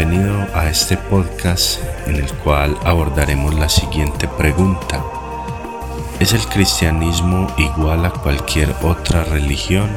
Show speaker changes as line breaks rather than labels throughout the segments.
Bienvenido a este podcast en el cual abordaremos la siguiente pregunta. ¿Es el cristianismo igual a cualquier otra religión?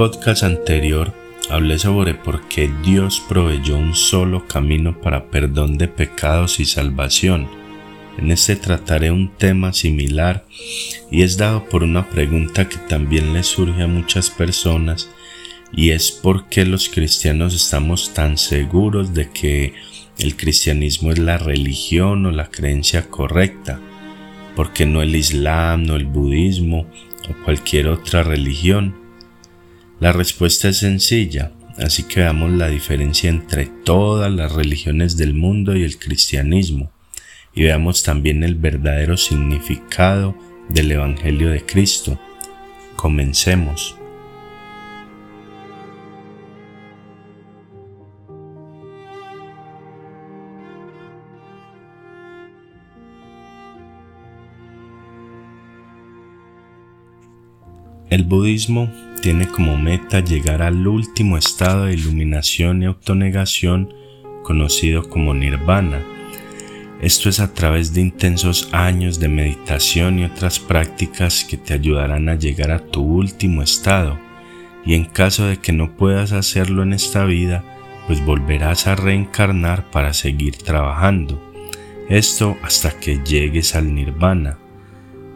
Podcast anterior hablé sobre por qué Dios proveyó un solo camino para perdón de pecados y salvación. En este trataré un tema similar y es dado por una pregunta que también le surge a muchas personas y es por qué los cristianos estamos tan seguros de que el cristianismo es la religión o la creencia correcta, porque no el islam, no el budismo o cualquier otra religión. La respuesta es sencilla, así que veamos la diferencia entre todas las religiones del mundo y el cristianismo, y veamos también el verdadero significado del Evangelio de Cristo. Comencemos. El budismo tiene como meta llegar al último estado de iluminación y autonegación conocido como nirvana. Esto es a través de intensos años de meditación y otras prácticas que te ayudarán a llegar a tu último estado y en caso de que no puedas hacerlo en esta vida, pues volverás a reencarnar para seguir trabajando. Esto hasta que llegues al nirvana.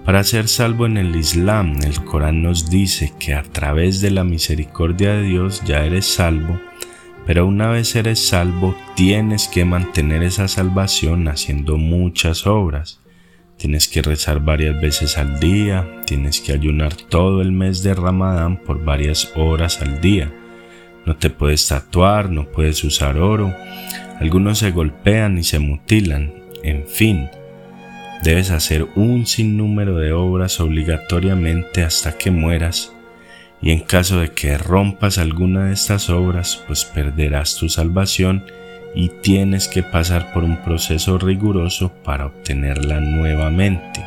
Para ser salvo en el Islam, el Corán nos dice que a través de la misericordia de Dios ya eres salvo, pero una vez eres salvo tienes que mantener esa salvación haciendo muchas obras. Tienes que rezar varias veces al día, tienes que ayunar todo el mes de Ramadán por varias horas al día. No te puedes tatuar, no puedes usar oro, algunos se golpean y se mutilan, en fin Debes hacer un sinnúmero de obras obligatoriamente hasta que mueras y en caso de que rompas alguna de estas obras, pues perderás tu salvación y tienes que pasar por un proceso riguroso para obtenerla nuevamente.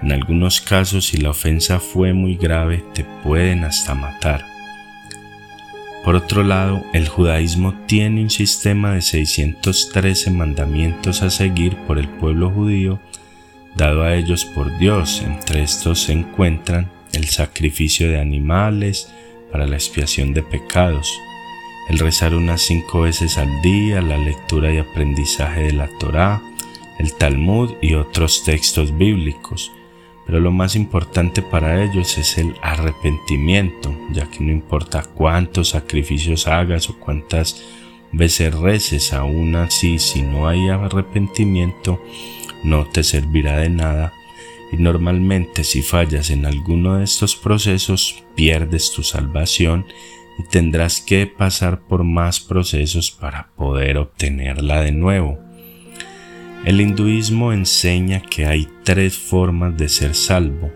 En algunos casos, si la ofensa fue muy grave, te pueden hasta matar. Por otro lado, el judaísmo tiene un sistema de 613 mandamientos a seguir por el pueblo judío dado a ellos por Dios. Entre estos se encuentran el sacrificio de animales para la expiación de pecados, el rezar unas cinco veces al día, la lectura y aprendizaje de la Torá, el Talmud y otros textos bíblicos. Pero lo más importante para ellos es el arrepentimiento, ya que no importa cuántos sacrificios hagas o cuántas veces reces, aún así si no hay arrepentimiento, no te servirá de nada y normalmente si fallas en alguno de estos procesos pierdes tu salvación y tendrás que pasar por más procesos para poder obtenerla de nuevo. El hinduismo enseña que hay tres formas de ser salvo,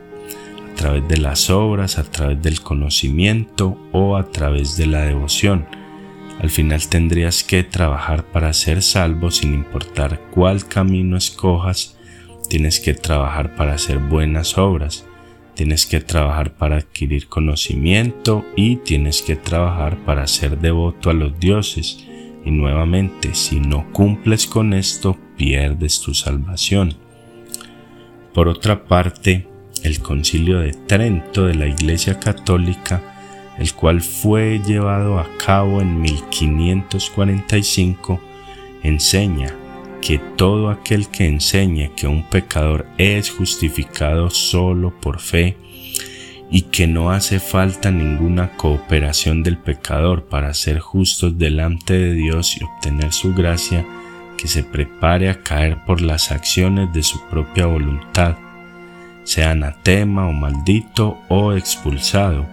a través de las obras, a través del conocimiento o a través de la devoción. Al final tendrías que trabajar para ser salvo sin importar cuál camino escojas. Tienes que trabajar para hacer buenas obras. Tienes que trabajar para adquirir conocimiento y tienes que trabajar para ser devoto a los dioses. Y nuevamente, si no cumples con esto, pierdes tu salvación. Por otra parte, el concilio de Trento de la Iglesia Católica el cual fue llevado a cabo en 1545, enseña que todo aquel que enseñe que un pecador es justificado solo por fe y que no hace falta ninguna cooperación del pecador para ser justos delante de Dios y obtener su gracia, que se prepare a caer por las acciones de su propia voluntad, sea anatema o maldito o expulsado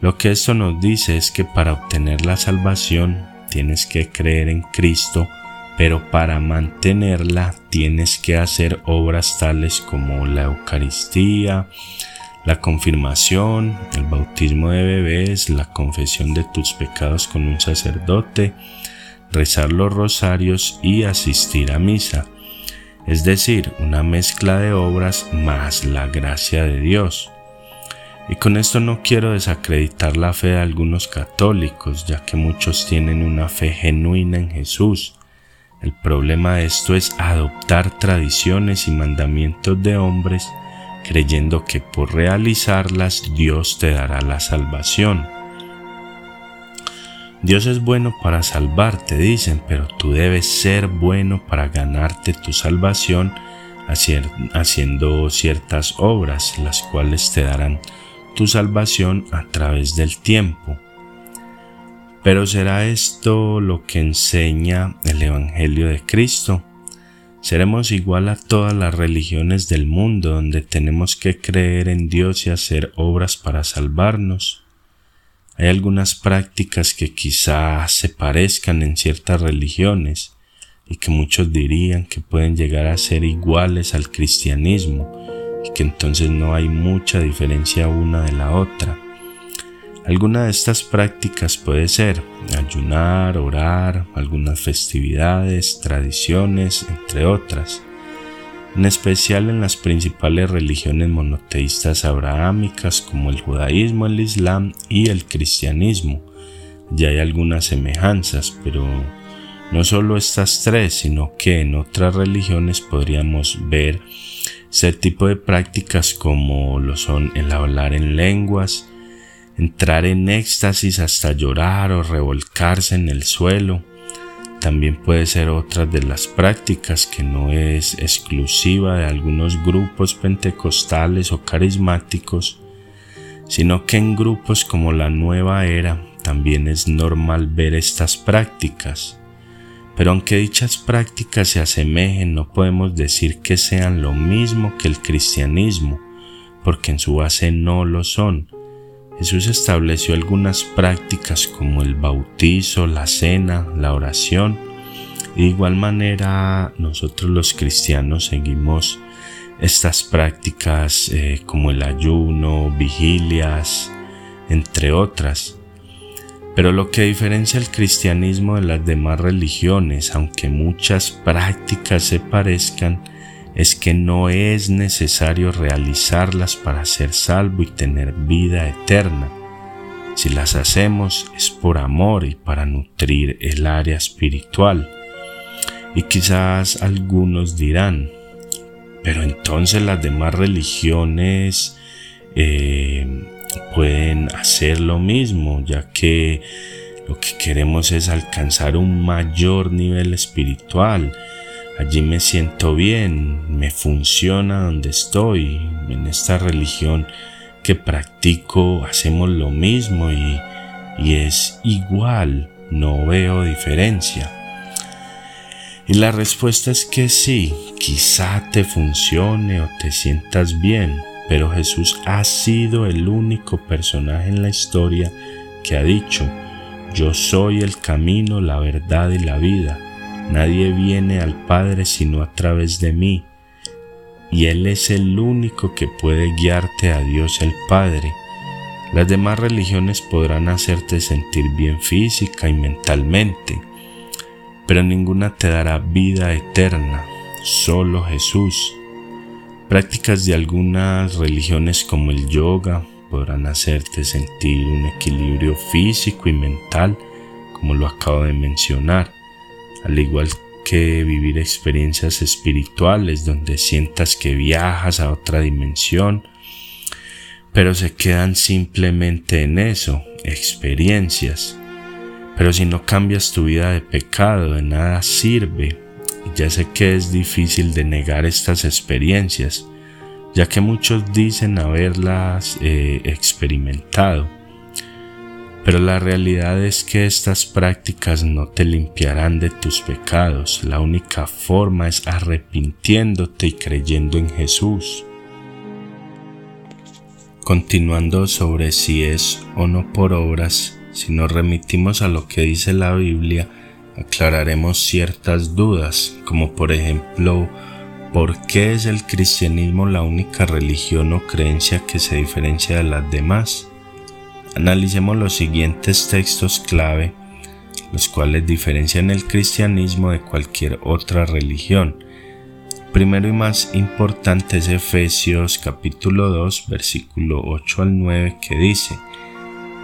Lo que esto nos dice es que para obtener la salvación tienes que creer en Cristo, pero para mantenerla tienes que hacer obras tales como la Eucaristía, la confirmación, el bautismo de bebés, la confesión de tus pecados con un sacerdote, rezar los rosarios y asistir a misa, es decir, una mezcla de obras más la gracia de Dios. Y con esto no quiero desacreditar la fe de algunos católicos, ya que muchos tienen una fe genuina en Jesús. El problema de esto es adoptar tradiciones y mandamientos de hombres creyendo que por realizarlas Dios te dará la salvación. Dios es bueno para salvarte, dicen, pero tú debes ser bueno para ganarte tu salvación haciendo ciertas obras, las cuales te darán tu salvación a través del tiempo. Pero ¿será esto lo que enseña el Evangelio de Cristo? Seremos igual a todas las religiones del mundo donde tenemos que creer en Dios y hacer obras para salvarnos. Hay algunas prácticas que quizás se parezcan en ciertas religiones y que muchos dirían que pueden llegar a ser iguales al cristianismo y que entonces no hay mucha diferencia una de la otra. Alguna de estas prácticas puede ser ayunar, orar, algunas festividades, tradiciones, entre otras, en especial en las principales religiones monoteístas abrahámicas como el judaísmo, el islam y el cristianismo. Ya hay algunas semejanzas, pero no solo estas tres, sino que en otras religiones podríamos ver ese tipo de prácticas como lo son el hablar en lenguas, entrar en éxtasis hasta llorar o revolcarse en el suelo. También puede ser otra de las prácticas que no es exclusiva de algunos grupos pentecostales o carismáticos, sino que en grupos como la nueva era también es normal ver estas prácticas. Pero aunque dichas prácticas se asemejen, no podemos decir que sean lo mismo que el cristianismo, porque en su base no lo son, Jesús estableció algunas prácticas como el bautizo, la cena, la oración. de igual manera nosotros los cristianos seguimos estas prácticas eh, como el ayuno, vigilias, entre otras. Pero lo que diferencia el cristianismo de las demás religiones, aunque muchas prácticas se parezcan, es que no es necesario realizarlas para ser salvo y tener vida eterna. Si las hacemos es por amor y para nutrir el área espiritual. Y quizás algunos dirán, pero entonces las demás religiones eh, pueden hacer lo mismo, ya que lo que queremos es alcanzar un mayor nivel espiritual Allí me siento bien, me funciona donde estoy, en esta religión que practico hacemos lo mismo y, es igual, no veo diferencia. Y la respuesta es que sí, quizá te funcione o te sientas bien, pero Jesús ha sido el único personaje en la historia que ha dicho, yo soy el camino, la verdad y la vida. Nadie viene al Padre sino a través de mí, y Él es el único que puede guiarte a Dios el Padre. Las demás religiones podrán hacerte sentir bien física y mentalmente, pero ninguna te dará vida eterna, solo Jesús. Prácticas de algunas religiones como el yoga podrán hacerte sentir un equilibrio físico y mental, como lo acabo de mencionar al igual que vivir experiencias espirituales donde sientas que viajas a otra dimensión, pero se quedan simplemente en eso, experiencias. Pero si no cambias tu vida de pecado, de nada sirve. Ya sé que es difícil de negar estas experiencias, ya que muchos dicen haberlas eh, experimentado pero la realidad es que estas prácticas no te limpiarán de tus pecados. La única forma es arrepintiéndote y creyendo en Jesús. Continuando sobre si es o no por obras, si nos remitimos a lo que dice la Biblia, aclararemos ciertas dudas, como por ejemplo, ¿por qué es el cristianismo la única religión o creencia que se diferencia de las demás? Analicemos los siguientes textos clave, los cuales diferencian el cristianismo de cualquier otra religión. Primero y más importante es Efesios capítulo 2 versículo 8 al 9 que dice,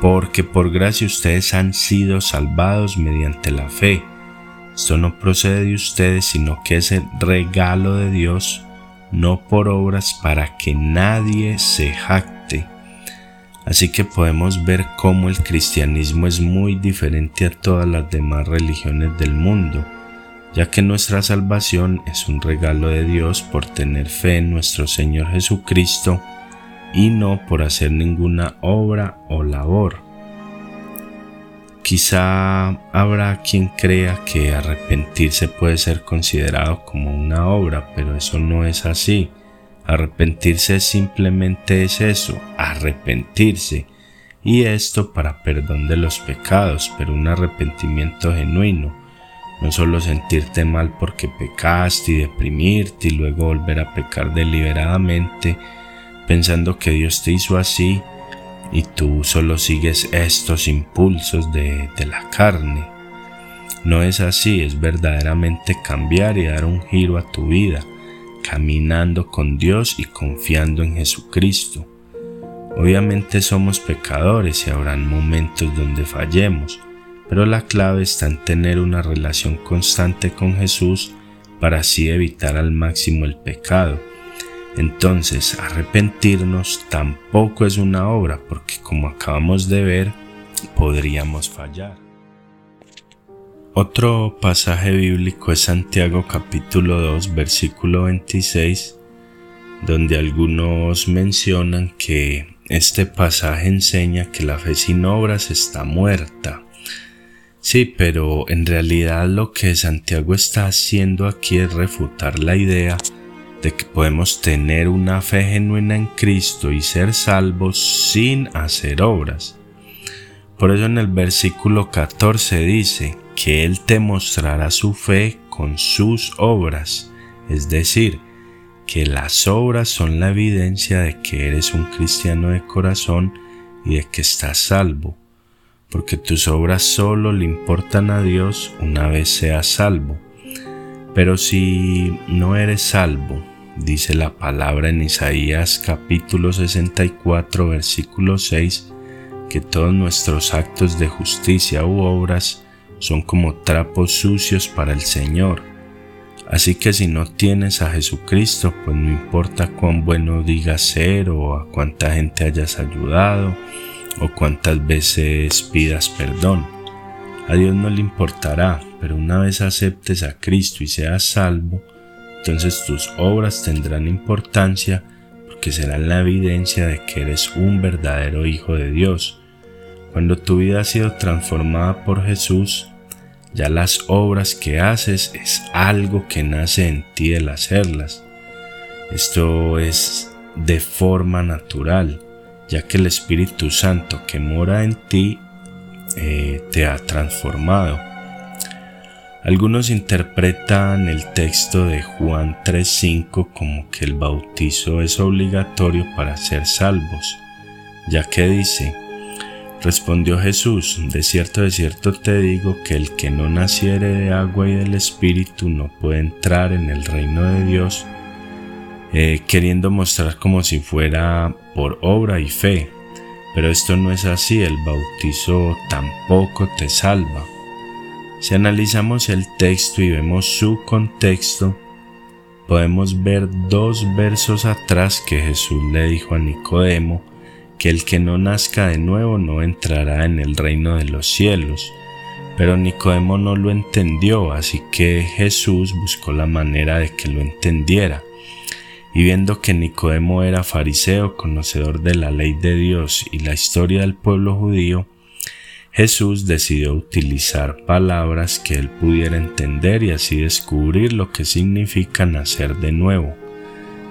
porque por gracia ustedes han sido salvados mediante la fe. Esto no procede de ustedes, sino que es el regalo de Dios, no por obras para que nadie se jacte. Así que podemos ver cómo el cristianismo es muy diferente a todas las demás religiones del mundo, ya que nuestra salvación es un regalo de Dios por tener fe en nuestro Señor Jesucristo, y no por hacer ninguna obra o labor. Quizá habrá quien crea que arrepentirse puede ser considerado como una obra, pero eso no es así. Arrepentirse simplemente es eso, arrepentirse. Y esto para perdón de los pecados, pero un arrepentimiento genuino. No solo sentirte mal porque pecaste y deprimirte y luego volver a pecar deliberadamente, pensando que Dios te hizo así y tú solo sigues estos impulsos de, la carne. No es así, es verdaderamente cambiar y dar un giro a tu vida, caminando con Dios y confiando en Jesucristo. Obviamente somos pecadores y habrán momentos donde fallemos, pero la clave está en tener una relación constante con Jesús para así evitar al máximo el pecado entonces, arrepentirnos tampoco es una obra porque como acabamos de ver, podríamos fallar. Otro pasaje bíblico es Santiago capítulo 2 versículo 26, donde algunos mencionan que este pasaje enseña que la fe sin obras está muerta. Sí, pero en realidad lo que Santiago está haciendo aquí es refutar la idea de que podemos tener una fe genuina en Cristo y ser salvos sin hacer obras. Por eso en el versículo 14 dice que Él te mostrará su fe con sus obras, es decir, que las obras son la evidencia de que eres un cristiano de corazón y de que estás salvo, porque tus obras solo le importan a Dios una vez seas salvo. Pero si no eres salvo, dice la palabra en Isaías capítulo 64 versículo 6 que todos nuestros actos de justicia u obras son como trapos sucios para el Señor. Así que si no tienes a Jesucristo, pues no importa cuán bueno digas ser o a cuánta gente hayas ayudado o cuántas veces pidas perdón. A Dios no le importará, pero una vez aceptes a Cristo y seas salvo, entonces tus obras tendrán importancia porque serán la evidencia de que eres un verdadero hijo de Dios. Cuando tu vida ha sido transformada por Jesús, ya las obras que haces es algo que nace en ti el hacerlas. Esto es de forma natural, ya que el Espíritu Santo que mora en ti eh, te ha transformado. Algunos interpretan el texto de Juan 3.5 como que el bautizo es obligatorio para ser salvos, ya que dice, respondió Jesús, de cierto, de cierto te digo que el que no naciere de agua y del Espíritu no puede entrar en el reino de Dios, eh, queriendo mostrar como si fuera por obra y fe. Pero esto no es así, el bautizo tampoco te salva si analizamos el texto y vemos su contexto, podemos ver dos versos atrás que Jesús le dijo a Nicodemo que el que no nazca de nuevo no entrará en el reino de los cielos. Pero Nicodemo no lo entendió, así que Jesús buscó la manera de que lo entendiera. Y viendo que Nicodemo era fariseo, conocedor de la ley de Dios y la historia del pueblo judío, Jesús decidió utilizar palabras que él pudiera entender y así descubrir lo que significa nacer de nuevo.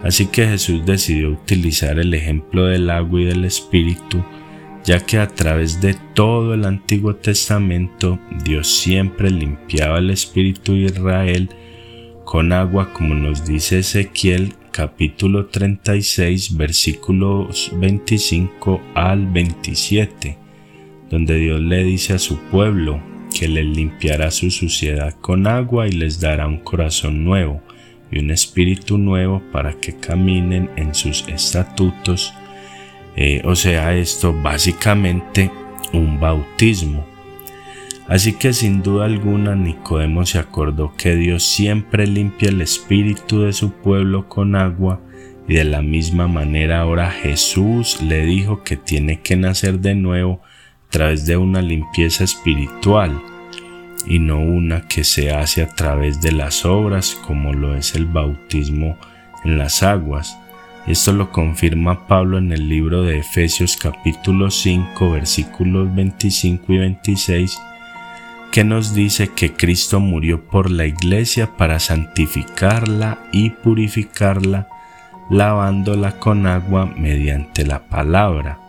Así que Jesús decidió utilizar el ejemplo del agua y del Espíritu, ya que a través de todo el Antiguo Testamento Dios siempre limpiaba el Espíritu de Israel con agua, como nos dice Ezequiel capítulo 36 versículos 25 al 27, donde Dios le dice a su pueblo que les limpiará su suciedad con agua y les dará un corazón nuevo y un espíritu nuevo para que caminen en sus estatutos. Eh, o sea, esto básicamente un bautismo. Así que sin duda alguna Nicodemo se acordó que Dios siempre limpia el espíritu de su pueblo con agua y de la misma manera ahora Jesús le dijo que tiene que nacer de nuevo través de una limpieza espiritual y no una que se hace a través de las obras como lo es el bautismo en las aguas. Esto lo confirma Pablo en el libro de Efesios capítulo 5 versículos 25 y 26 que nos dice que Cristo murió por la iglesia para santificarla y purificarla, lavándola con agua mediante la palabra.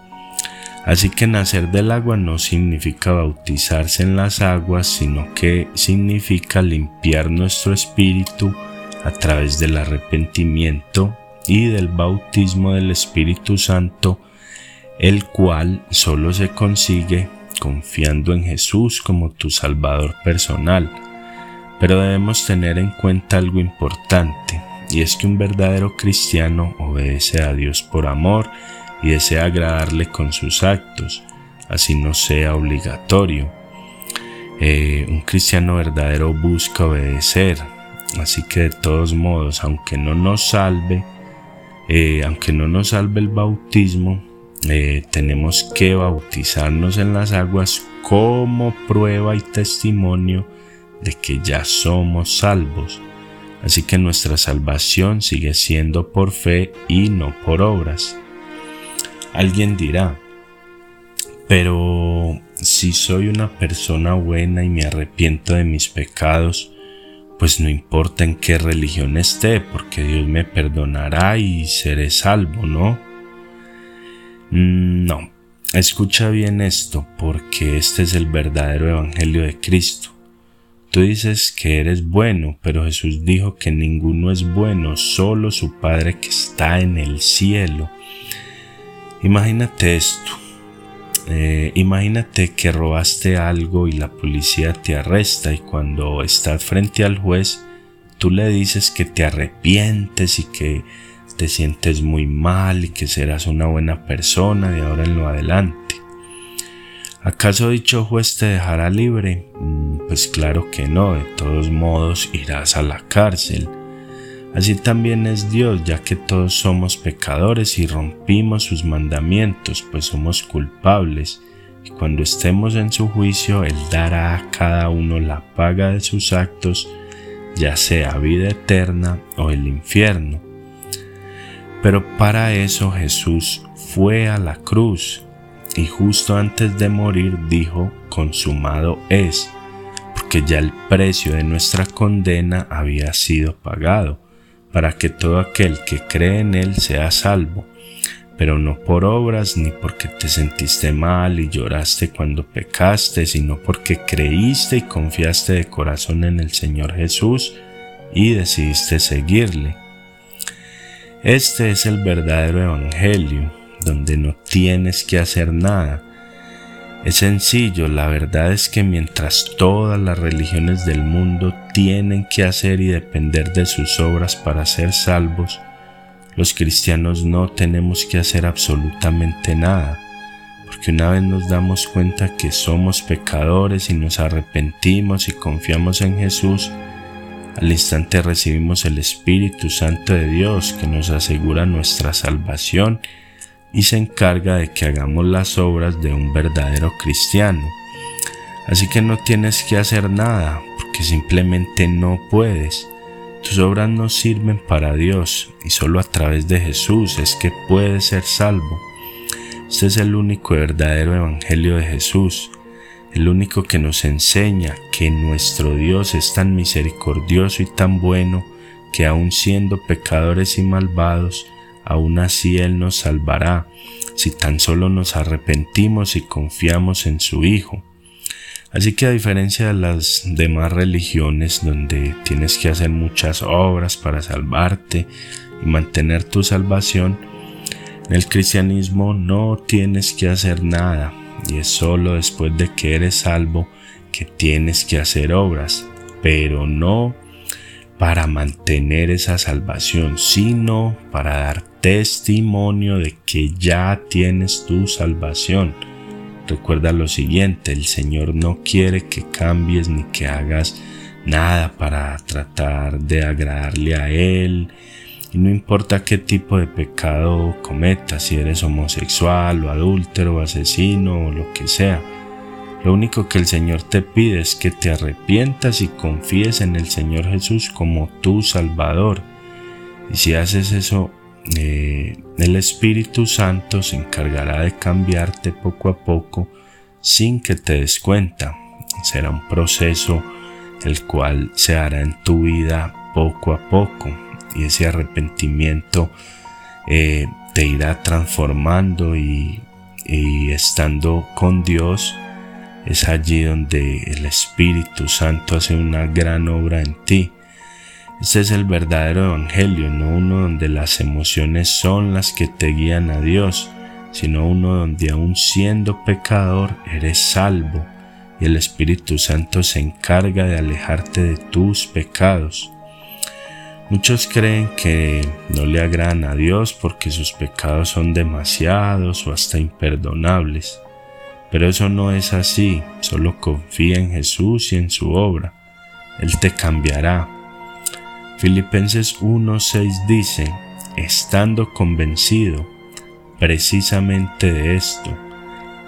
Así que nacer del agua no significa bautizarse en las aguas, sino que significa limpiar nuestro espíritu a través del arrepentimiento y del bautismo del Espíritu Santo, el cual solo se consigue confiando en Jesús como tu Salvador personal. Pero debemos tener en cuenta algo importante, y es que un verdadero cristiano obedece a Dios por amor y desea agradarle con sus actos, así no sea obligatorio. Eh, un cristiano verdadero busca obedecer, así que de todos modos, aunque no nos salve, eh, aunque no nos salve el bautismo, eh, tenemos que bautizarnos en las aguas como prueba y testimonio de que ya somos salvos. Así que nuestra salvación sigue siendo por fe y no por obras. Alguien dirá, pero si soy una persona buena y me arrepiento de mis pecados, pues no importa en qué religión esté, porque Dios me perdonará y seré salvo, ¿no? Mm, no, escucha bien esto porque este es el verdadero Evangelio de Cristo. Tú dices que eres bueno, pero Jesús dijo que ninguno es bueno, solo su Padre que está en el cielo. Imagínate esto. Eh, imagínate que robaste algo y la policía te arresta y cuando estás frente al juez, tú le dices que te arrepientes y que te sientes muy mal y que serás una buena persona de ahora en lo adelante. ¿Acaso dicho juez te dejará libre? Mm, pues claro que no, de todos modos irás a la cárcel. Así también es Dios, ya que todos somos pecadores y rompimos sus mandamientos, pues somos culpables. Y cuando estemos en su juicio, Él dará a cada uno la paga de sus actos, ya sea vida eterna o el infierno. Pero para eso Jesús fue a la cruz y justo antes de morir dijo, consumado es, porque ya el precio de nuestra condena había sido pagado, para que todo aquel que cree en Él sea salvo, pero no por obras ni porque te sentiste mal y lloraste cuando pecaste, sino porque creíste y confiaste de corazón en el Señor Jesús y decidiste seguirle. Este es el verdadero Evangelio, donde no tienes que hacer nada. Es sencillo, la verdad es que mientras todas las religiones del mundo tienen que hacer y depender de sus obras para ser salvos, los cristianos no tenemos que hacer absolutamente nada, porque una vez nos damos cuenta que somos pecadores y nos arrepentimos y confiamos en Jesús, al instante recibimos el Espíritu Santo de Dios que nos asegura nuestra salvación y se encarga de que hagamos las obras de un verdadero cristiano. Así que no tienes que hacer nada porque simplemente no puedes. Tus obras no sirven para Dios y solo a través de Jesús es que puedes ser salvo. Este es el único verdadero evangelio de Jesús el único que nos enseña que nuestro Dios es tan misericordioso y tan bueno que aun siendo pecadores y malvados, aún así Él nos salvará, si tan solo nos arrepentimos y confiamos en su Hijo. Así que a diferencia de las demás religiones donde tienes que hacer muchas obras para salvarte y mantener tu salvación, en el cristianismo no tienes que hacer nada y es solo después de que eres salvo que tienes que hacer obras, pero no para mantener esa salvación, sino para dar testimonio de que ya tienes tu salvación. Recuerda lo siguiente, el Señor no quiere que cambies ni que hagas nada para tratar de agradarle a Él. Y no importa qué tipo de pecado cometas, si eres homosexual o adúltero o asesino o lo que sea. Lo único que el Señor te pide es que te arrepientas y confíes en el Señor Jesús como tu Salvador. Y si haces eso, eh, el Espíritu Santo se encargará de cambiarte poco a poco sin que te des cuenta. Será un proceso el cual se hará en tu vida poco a poco y ese arrepentimiento eh, te irá transformando y estando con Dios es allí donde el Espíritu Santo hace una gran obra en ti. Ese es el verdadero Evangelio, no uno donde las emociones son las que te guían a Dios, sino uno donde aun siendo pecador eres salvo y el Espíritu Santo se encarga de alejarte de tus pecados. Muchos creen que no le agradan a Dios porque sus pecados son demasiados o hasta imperdonables. Pero eso no es así, solo confía en Jesús y en su obra. Él te cambiará. Filipenses 1:6 dice, estando convencido precisamente de esto,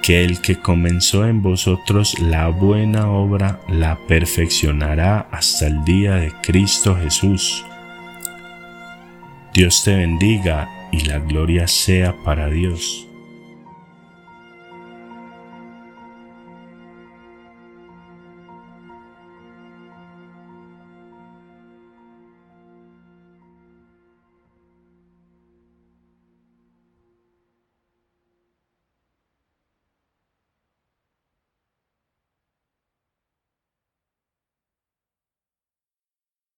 que el que comenzó en vosotros la buena obra la perfeccionará hasta el día de Cristo Jesús. Dios te bendiga y la gloria sea para Dios.